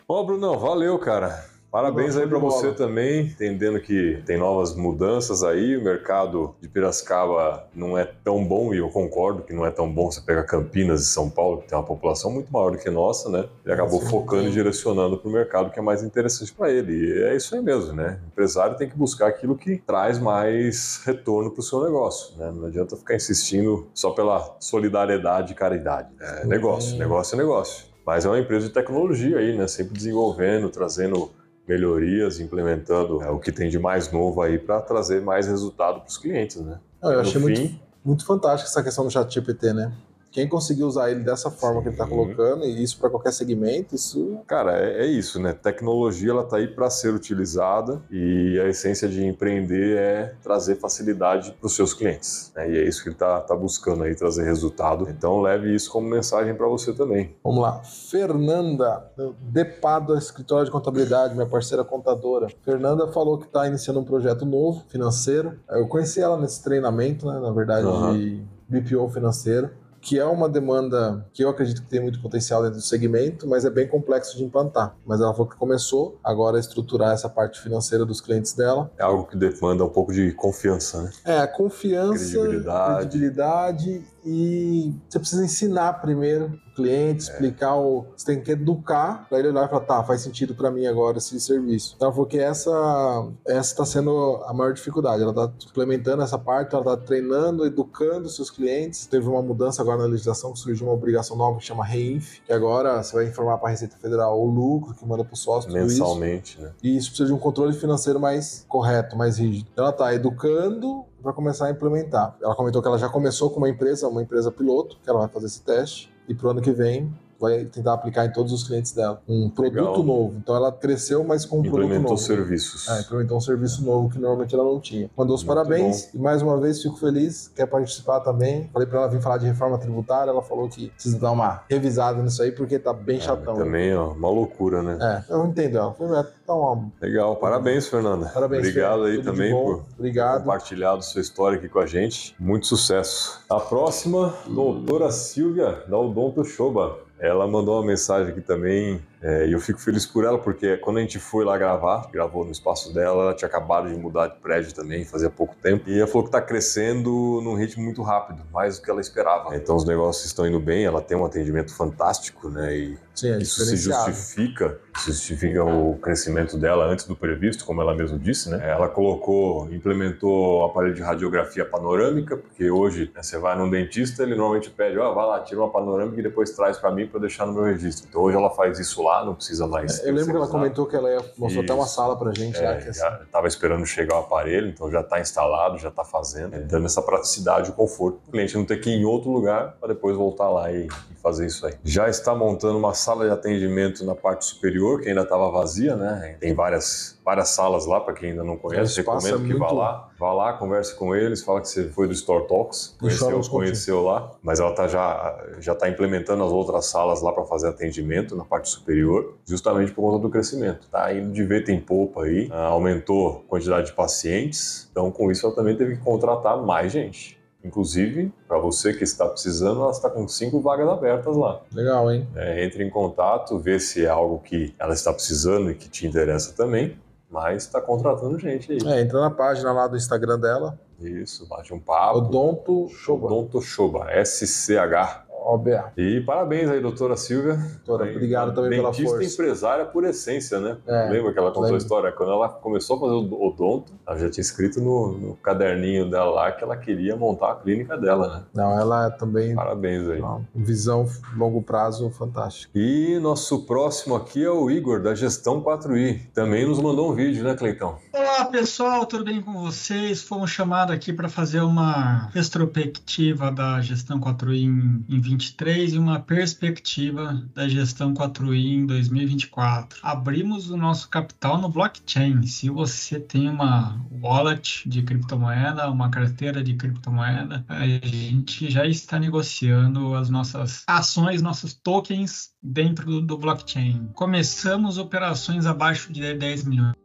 Ó, oh, Bruno, valeu, cara. Parabéns aí para você também, entendendo que tem novas mudanças aí, o mercado de Piracicaba não é tão bom, e eu concordo que não é tão bom você pegar Campinas e São Paulo, que tem uma população muito maior do que a nossa, né? Ele acabou Sim, focando e direcionando para o mercado que é mais interessante para ele. E é isso aí mesmo, né? O empresário tem que buscar aquilo que traz mais retorno para o seu negócio, né? Não adianta ficar insistindo só pela solidariedade e caridade. É negócio, negócio é negócio. Mas é uma empresa de tecnologia aí, né? Sempre desenvolvendo, trazendo melhorias, implementando é, o que tem de mais novo aí para trazer mais resultado para os clientes, né?
eu achei fim... muito, muito fantástico essa questão do chat GPT, né? Quem conseguir usar ele dessa forma Sim. que ele está colocando, e isso para qualquer segmento, isso.
Cara, é, é, isso, né? Tecnologia ela tá aí para ser utilizada e a essência de empreender é trazer facilidade para os seus clientes. Né? E é isso que ele está tá buscando aí, trazer resultado. Então leve isso como mensagem para você também.
Vamos lá. Fernanda, Depado, escritório de contabilidade, minha parceira contadora. Fernanda falou que está iniciando um projeto novo, financeiro. Eu conheci ela nesse treinamento, né? Na verdade, uhum. de BPO financeiro que é uma demanda que eu acredito que tem muito potencial dentro do segmento, mas é bem complexo de implantar. Mas ela falou que começou agora a estruturar essa parte financeira dos clientes dela.
É algo que demanda um pouco de confiança, né?
É, confiança, credibilidade, credibilidade e você precisa ensinar primeiro cliente, explicar o. Você tem que educar para ele olhar e falar, tá, faz sentido para mim agora esse serviço. Então, porque essa essa está sendo a maior dificuldade. Ela está implementando essa parte, ela está treinando, educando seus clientes. Teve uma mudança agora na legislação que surgiu uma obrigação nova que chama REINF, que agora você vai informar para a Receita Federal o lucro que manda para o sócio.
Mensalmente, né?
E isso precisa de um controle financeiro mais correto, mais rígido. Então, ela está educando para começar a implementar. Ela comentou que ela já começou com uma empresa, uma empresa piloto, que ela vai fazer esse teste e pro ano que vem vai tentar aplicar em todos os clientes dela. Um produto Legal. novo. Então ela cresceu, mas com um produto novo.
Implementou serviços.
É, implementou um serviço novo que normalmente ela não tinha. Mandou os Muito parabéns bom. e mais uma vez fico feliz. Quer participar também. Falei para ela vir falar de reforma tributária. Ela falou que precisa dar uma revisada nisso aí porque tá bem é, chatão.
Também, ó, uma loucura, né?
É, eu entendo ela. Falei, é, tá uma...
Legal, parabéns, Fernanda.
Parabéns.
Obrigado aí
Tudo
também por
Obrigado.
compartilhado sua história aqui com a gente. Muito sucesso. A próxima, doutora Silvia, da Odonto Shoba. Ela mandou uma mensagem aqui também é, e eu fico feliz por ela, porque quando a gente foi lá gravar, gravou no espaço dela, ela tinha acabado de mudar de prédio também, fazia pouco tempo. E ela falou que está crescendo num ritmo muito rápido, mais do que ela esperava. Então os negócios estão indo bem, ela tem um atendimento fantástico, né? E
Sim, é
isso se justifica, se justifica o crescimento dela antes do previsto, como ela mesmo disse, né? Ela colocou, implementou o aparelho de radiografia panorâmica, porque hoje né, você vai num dentista, ele normalmente pede, ó, oh, vai lá, tira uma panorâmica e depois traz para mim para deixar no meu registro. Então hoje ela faz isso lá não precisa mais.
É, eu lembro que ela comentou que ela ia, mostrou até uma sala pra gente é, lá.
É Tava esperando chegar o aparelho, então já está instalado, já está fazendo, é. dando essa praticidade e conforto. O cliente não ter que ir em outro lugar para depois voltar lá e fazer isso aí. Já está montando uma sala de atendimento na parte superior, que ainda estava vazia, né? Tem várias, várias salas lá, para quem ainda não conhece, recomendo
é
que vá lá. Vá lá, converse com eles, fala que você foi do Store Talks, conheceu, conheceu lá, mas ela tá já já está implementando as outras salas lá para fazer atendimento na parte superior, justamente por conta do crescimento. Tá indo de ver tem poupa aí, ah, aumentou a quantidade de pacientes, então com isso ela também teve que contratar mais gente. Inclusive, para você que está precisando, ela está com cinco vagas abertas lá.
Legal, hein?
É, entre em contato, vê se é algo que ela está precisando e que te interessa também, mas está contratando gente aí.
É, entra na página lá do Instagram dela,
Isso, bate um papo.
Odonto Shoba,
Odonto Shoba, SCH.
OBA.
E parabéns aí, doutora Silvia.
Doutora, obrigado também pela
Dentista
força.
empresária por essência, né?
É,
Lembra que ela contou
lembro.
a história? Quando ela começou a fazer o odonto, ela já tinha escrito no, no caderninho dela lá que ela queria montar a clínica dela, né?
Não, ela é também
Parabéns aí.
uma visão longo prazo fantástica.
E nosso próximo aqui é o Igor, da Gestão 4i. Também nos mandou um vídeo, né, Cleitão?
Olá pessoal, tudo bem com vocês? Fomos chamados aqui para fazer uma retrospectiva da gestão 4i em, em 23 e uma perspectiva da gestão 4i em 2024. Abrimos o nosso capital no blockchain. Se você tem uma wallet de criptomoeda, uma carteira de criptomoeda, a gente já está negociando as nossas ações, nossos tokens dentro do, do blockchain. Começamos operações abaixo de 10 milhões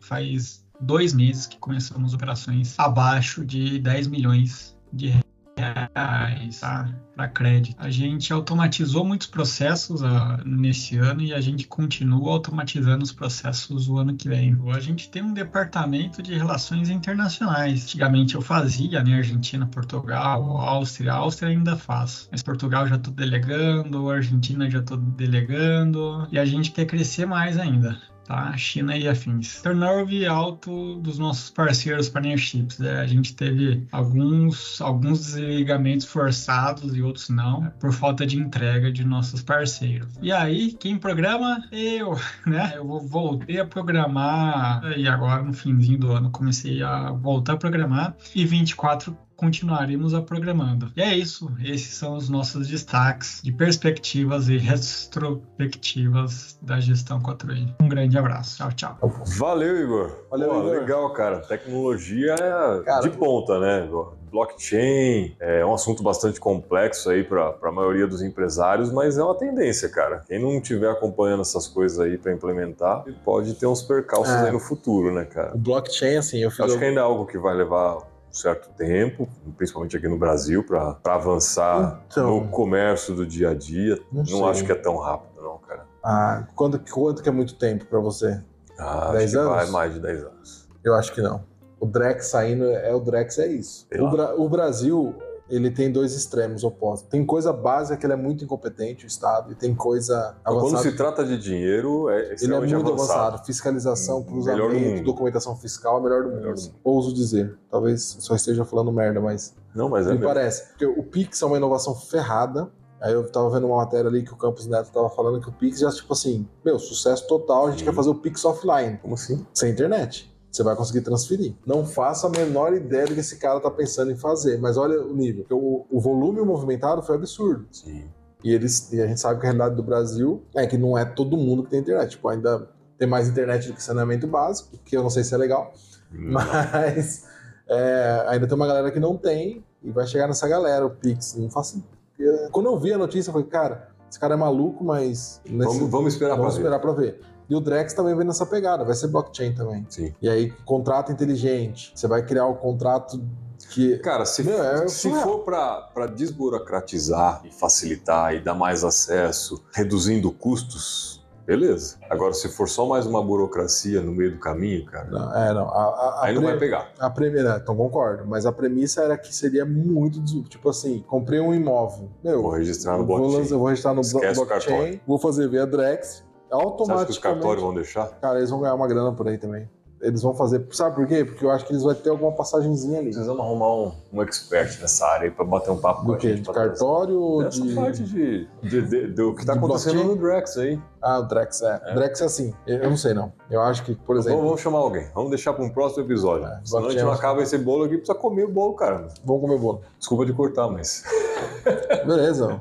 faz dois meses que começamos operações abaixo de 10 milhões de reais para crédito. A gente automatizou muitos processos ah, nesse ano e a gente continua automatizando os processos o ano que vem. A gente tem um departamento de relações internacionais. Antigamente eu fazia, né, Argentina, Portugal, Áustria. A Áustria ainda faz, mas Portugal já estou delegando, Argentina já estou delegando e a gente quer crescer mais ainda tá? China e afins. Turnover alto dos nossos parceiros partnerships. né? A gente teve alguns, alguns desligamentos forçados e outros não, por falta de entrega de nossos parceiros. E aí, quem programa? Eu, né? Eu voltei a programar e agora no finzinho do ano comecei a voltar a programar e 24 continuaremos a programando. E é isso. Esses são os nossos destaques de perspectivas e retrospectivas da gestão 4i. Um grande abraço. Tchau, tchau.
Valeu, Igor.
Valeu,
Pô,
Igor.
Legal, cara. Tecnologia é
Cara,
de ponta, né? Blockchain é um assunto bastante complexo aí para a maioria dos empresários, mas é uma tendência, cara. Quem não estiver acompanhando essas coisas aí para implementar, pode ter uns percalços
É.
aí no futuro, né, cara?
O blockchain, assim, eu fiz.
Acho que ainda é algo que vai levar certo tempo, principalmente aqui no Brasil, para avançar
Então.
no comércio do dia a dia.
Não
Não, acho que é tão rápido, não, cara.
Ah, quanto, quanto que é muito tempo pra você?
Ah,
Dez
acho que vai
anos?
mais de 10 anos.
Eu acho que não. O Drex saindo, é o Drex é isso. O. Bra- o Brasil, ele tem dois extremos opostos. Tem coisa básica que ele é muito incompetente, o Estado, e tem coisa
Então, Quando
avançada.
se trata de dinheiro, é
Ele é muito avançado.
avançado.
Fiscalização,
Hum,
cruzamento, documentação fiscal, é melhor do
Melhor
mundo.
do mundo.
Ouso dizer. Talvez só esteja falando merda, mas
Não, mas é
me
mesmo.
parece. Porque o Pix é uma inovação ferrada. Aí eu tava vendo uma matéria ali que o Campos Neto tava falando que o Pix já, tipo assim, meu, sucesso total, a gente quer fazer o Pix offline,
Como assim?
sem internet. Você vai conseguir transferir. Não faço a menor ideia do que esse cara tá pensando em fazer, mas olha o nível. O, o volume movimentado foi absurdo.
Sim.
E, eles, e a gente sabe que a realidade do Brasil é que não é todo mundo que tem internet. Tipo, ainda tem mais internet do que saneamento básico, que eu não sei se é legal. Mas é, ainda tem uma galera que não tem e vai chegar nessa galera, o Pix. Não faço. Quando eu vi a notícia, eu falei, cara, esse cara é maluco, mas. nesse-
Vamos, vamos esperar
vamos
pra
esperar pra ver. E o Drex também vem nessa pegada, vai ser blockchain também.
Sim.
E aí, contrato inteligente. Você vai criar um contrato que.
Cara, se,
Meu, é
se for pra pra desburocratizar e facilitar e dar mais acesso, reduzindo custos, beleza. Agora, se for só mais uma burocracia no meio do caminho, cara,
Não, é, não. A, a, a
aí não
pre-
vai pegar.
A primeira, então concordo, mas a premissa era que seria muito, tipo assim, comprei um imóvel, meu,
Vou registrar no
vou,
blockchain.
lançar- vou registrar no
Esquece o
blockchain, vou fazer via Drex,
Você acha que os
automaticamente,
cartórios vão deixar?
cara, eles vão ganhar uma grana por aí também. Eles vão fazer, sabe por quê? Porque eu acho que eles vão ter alguma passagenzinha ali.
Precisamos arrumar um, um expert nessa área aí pra bater um papo com
Do
a
quê?
gente.
De cartório
Dessa
de...
parte de, de- de- do que tá
de
acontecendo
blockchain?
no Drex aí.
Ah, o Drex, é.
É.
Drex é assim. Eu não sei, não. Eu acho que, por
Vamos,
exemplo,
vamos chamar alguém. Vamos deixar para um próximo episódio.
É,
Senão a gente não acaba esse bolo aqui, precisa comer o bolo, cara.
vamos comer bolo.
Desculpa de cortar, mas
Beleza.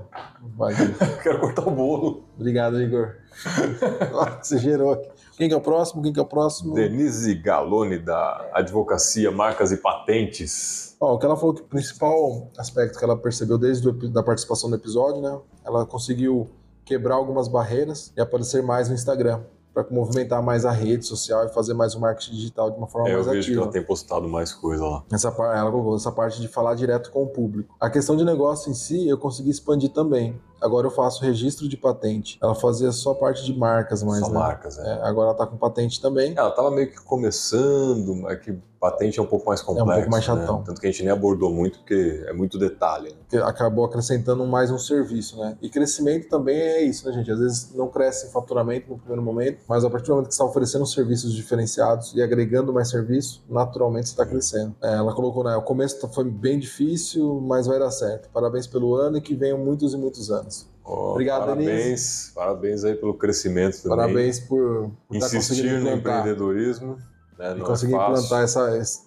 Vai.
quero cortar o bolo.
Obrigado, Igor. Você gerou aqui. Quem que é o próximo? Quem que é o próximo?
Denise Galone, da Advocacia, Marcas e Patentes.
Ó, o que ela falou que o principal aspecto que ela percebeu desde a participação no episódio, né? Ela conseguiu quebrar algumas barreiras e aparecer mais no Instagram para movimentar mais a rede social e fazer mais o marketing digital de uma forma
É, eu
mais
vejo que
ativa.
ela tem postado mais coisa lá.
Essa ela colocou essa parte de falar direto com o público. A questão de negócio em si, eu consegui expandir também. Agora eu faço registro de patente. Ela fazia só parte de marcas, mas
Só
né?
marcas, né?
É, agora ela tá com patente também.
Ela tava meio que começando, mas que patente é um pouco mais complexo.
pouco mais
né?
chatão.
Tanto que a gente nem abordou muito, porque é muito detalhe. né?
que acabou acrescentando mais um serviço, né? E crescimento também é isso, né, gente? Às vezes não cresce em faturamento no primeiro momento, mas a partir do momento que você está oferecendo serviços diferenciados e agregando mais serviço, naturalmente você está crescendo. É, ela colocou, né? O começo foi bem difícil, mas vai dar certo. Parabéns pelo ano e que venham muitos e muitos anos.
Ó,
Obrigado,
parabéns, parabéns aí pelo crescimento também.
Parabéns por, por tá
Insistir no empreendedorismo. Né?
e
Não
conseguir
é
implantar essa, esse,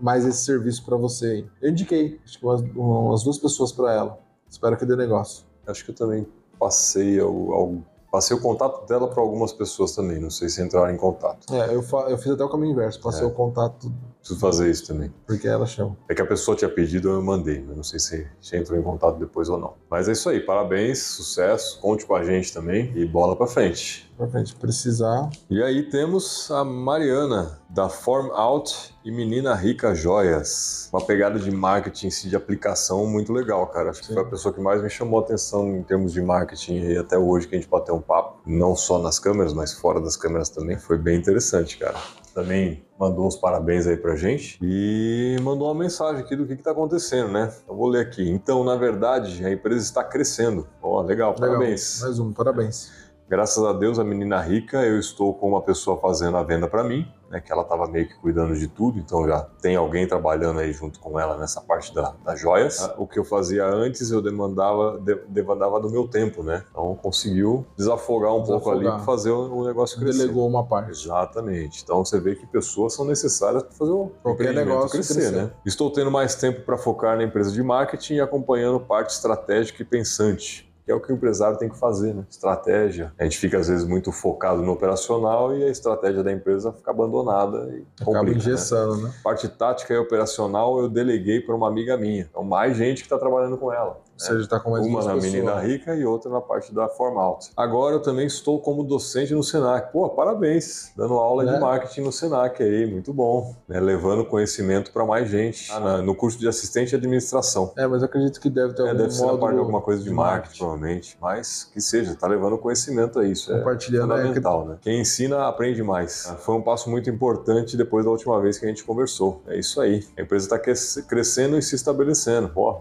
mais esse serviço para você. aí. Eu indiquei, acho que umas, umas duas pessoas para ela. Espero que dê negócio.
Acho que eu também passei, ao, ao- passei o contato dela para algumas pessoas também. Não sei se entraram em contato.
É, eu, eu fiz até o caminho inverso, passei
É.
o contato
Preciso fazer isso também.
porque ela chama.
É que a pessoa tinha pedido, eu mandei, mas não sei se se entrou em contato depois ou não. Mas é isso aí, parabéns, sucesso, conte com a gente também e bola pra frente.
Pra frente precisar.
E aí temos a Mariana, da Form Out e Menina Rica Joias. Uma pegada de marketing si, de aplicação muito legal, cara. Acho que foi a pessoa que mais me chamou a atenção em termos de marketing aí até hoje que a gente bateu um papo. Não só nas câmeras, mas fora das câmeras também. Foi bem interessante, cara. Também mandou uns parabéns aí pra gente e mandou uma mensagem aqui do que, que tá acontecendo, né? Eu vou ler aqui. Então, na verdade, a empresa está crescendo. Ó, legal,
Legal.
parabéns.
Mais um, parabéns.
Graças a Deus, a menina rica, eu estou com uma pessoa fazendo a venda para mim, né, que ela estava meio que cuidando de tudo, então já tem alguém trabalhando aí junto com ela nessa parte da, das joias. Ah, O que eu fazia antes, eu demandava, de- demandava do meu tempo, né? Então conseguiu desafogar um pouco ali
Desafogar.
para fazer o, negócio crescer.
Delegou uma parte.
Exatamente. Então você vê que pessoas são necessárias para fazer o
Qualquer negócio
crescer,
crescer.
né? Estou tendo mais tempo para focar na empresa de marketing e acompanhando parte estratégica e pensante. Que é o que o empresário tem que fazer, né? Estratégia. A gente fica, às vezes, muito focado no operacional e a estratégia da empresa fica abandonada e
Acaba
complica, né?
engessando, né?
Parte tática e operacional eu deleguei para uma amiga minha. Então, mais gente que está trabalhando com ela.
Seja, tá com mais
Uma na
pessoas.
menina rica e outra na parte da formal. Agora eu também estou como docente no Senac. Pô, parabéns! Dando aula
É.
de marketing no Senac aí, muito bom. Né? Levando conhecimento para mais gente. Ah, na- no curso de assistente de administração.
É, mas eu acredito que deve ter
É,
algum
deve ser na parte de alguma coisa de marketing, provavelmente. Mas que seja, tá levando conhecimento a isso. É
Compartilhando, é,
fundamental, né? Quem ensina, aprende mais. Ah, Foi um passo muito importante depois da última vez que a gente conversou. É isso aí. A empresa está crescendo e se estabelecendo. Pô,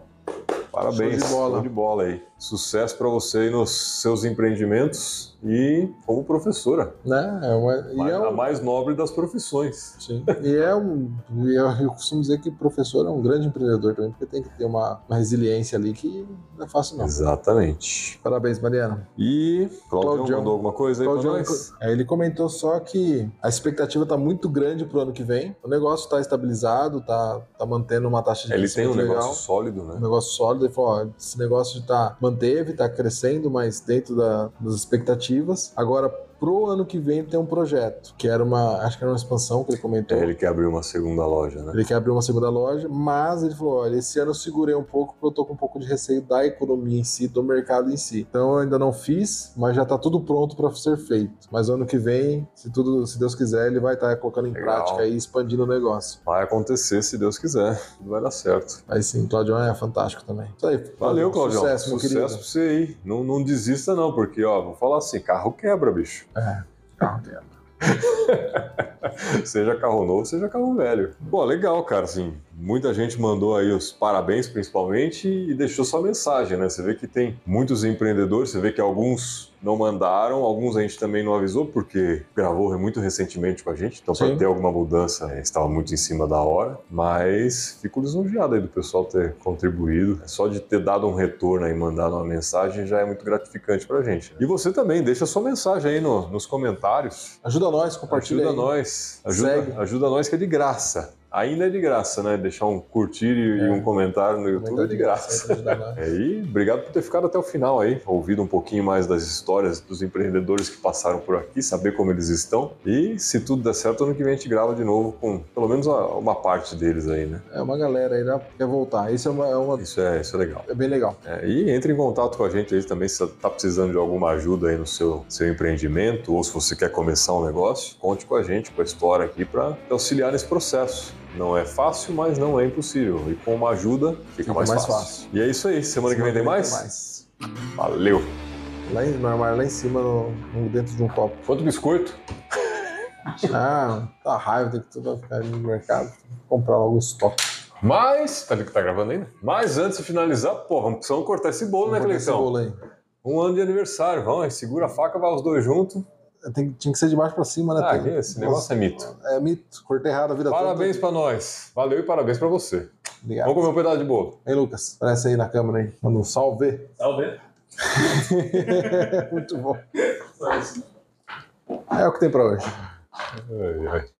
parabéns.
Show de bola.
Show de bola aí. Sucesso para você aí nos seus empreendimentos e como professora.
Né? É uma, é
A
um,
mais nobre das profissões.
sim. E é um. E eu, eu costumo dizer que professor é um grande empreendedor também, porque tem que ter uma, uma resiliência ali que não é fácil, não.
Exatamente.
Parabéns, Mariana.
E Claudião
Claudião.
mandou alguma coisa aí para
Claudião,
nós?
é, ele comentou só que a expectativa está muito grande para o ano que vem. O negócio está estabilizado, está tá mantendo uma taxa de
Ele tem um
crescimento
negócio
legal.
sólido,
um
né?
negócio sólido. Ele falou: ó, esse negócio tá, manteve, tá crescendo, mas dentro da- das expectativas. Agora, pro ano que vem, tem um projeto, que era uma. Acho que era uma expansão que ele comentou.
É ele que abriu uma segunda loja, né?
Ele quer abrir uma segunda loja, mas ele falou: olha, esse ano eu segurei um pouco porque eu tô com um pouco de receio da economia em si, do mercado em si. Então eu ainda não fiz, mas já tá tudo pronto para ser feito. Mas ano que vem, se tudo, se Deus quiser, ele vai estar colocando em
Legal.
prática e expandindo o negócio.
Vai acontecer se Deus quiser. Vai dar certo.
Aí sim, Claudio é fantástico também. Isso aí.
Valeu, Claudião.
Sucesso, meu
Sucesso
querido.
pra você aí. Não, não desista, não, porque, ó, vou falar assim: carro quebra, bicho.
Carro dela.
seja carro novo, seja carro velho. Pô, legal, cara, assim. Muita gente mandou aí os parabéns, principalmente, e deixou sua mensagem, né? Você vê que tem muitos empreendedores, você vê que alguns não mandaram, alguns a gente também não avisou, porque gravou muito recentemente com a gente, então para ter alguma mudança estava muito em cima da hora, mas fico lisonjeado aí do pessoal ter contribuído. É só de ter dado um retorno e mandado uma mensagem já é muito gratificante pra gente. Né? E você também, deixa sua mensagem aí no, nos comentários.
Ajuda nós, compartilha
Ajuda
aí.
nós, ajuda, ajuda nós que é de graça. Ainda é de graça, né? Deixar um curtir e,
É.
um comentário no YouTube é de graça. É, e obrigado por ter ficado até o final aí, ouvido um pouquinho mais das histórias dos empreendedores que passaram por aqui, saber como eles estão. E se tudo der certo, ano que vem a gente grava de novo com pelo menos uma, uma parte deles aí, né?
É uma galera aí né, quer voltar. Isso é, uma, é, uma-
Isso é, isso é legal.
é bem legal.
É, e entre em contato com a gente aí também se você está precisando de alguma ajuda aí no seu, seu empreendimento ou se você quer começar um negócio, conte com a gente, com a história aqui para auxiliar nesse processo. Não é fácil, mas não é impossível. E com uma ajuda fica,
Fica
mais,
mais
fácil.
fácil.
E é isso aí. Semana, que vem tem mais?
mais.
Valeu!
Lá em, no armário, lá em cima, no, no- dentro de um copo.
Quanto biscoito?
Ah, tá raiva, tem que tudo ficar no mercado. Comprar logo o estoque.
Mas, tá, tá gravando ainda? Mas antes de finalizar, pô, vamos precisamos cortar esse bolo, né,
Vou cortar esse
Cleitão?
bolo aí.
Um ano de aniversário, vamos, aí segura a faca, vai os dois juntos.
Tem, tinha que ser de baixo pra cima, né?
Ah,
Pedro?
esse negócio é mito.
É mito. Cortei errado a vida
Parabéns
toda.
pra nós. Valeu e parabéns pra você.
Obrigado.
Vamos comer um pedaço de bolo.
Hein, Lucas? Aparece aí na câmera aí. Manda um salve.
Talvez.
Muito bom. É o que tem pra hoje.
Ai, ai.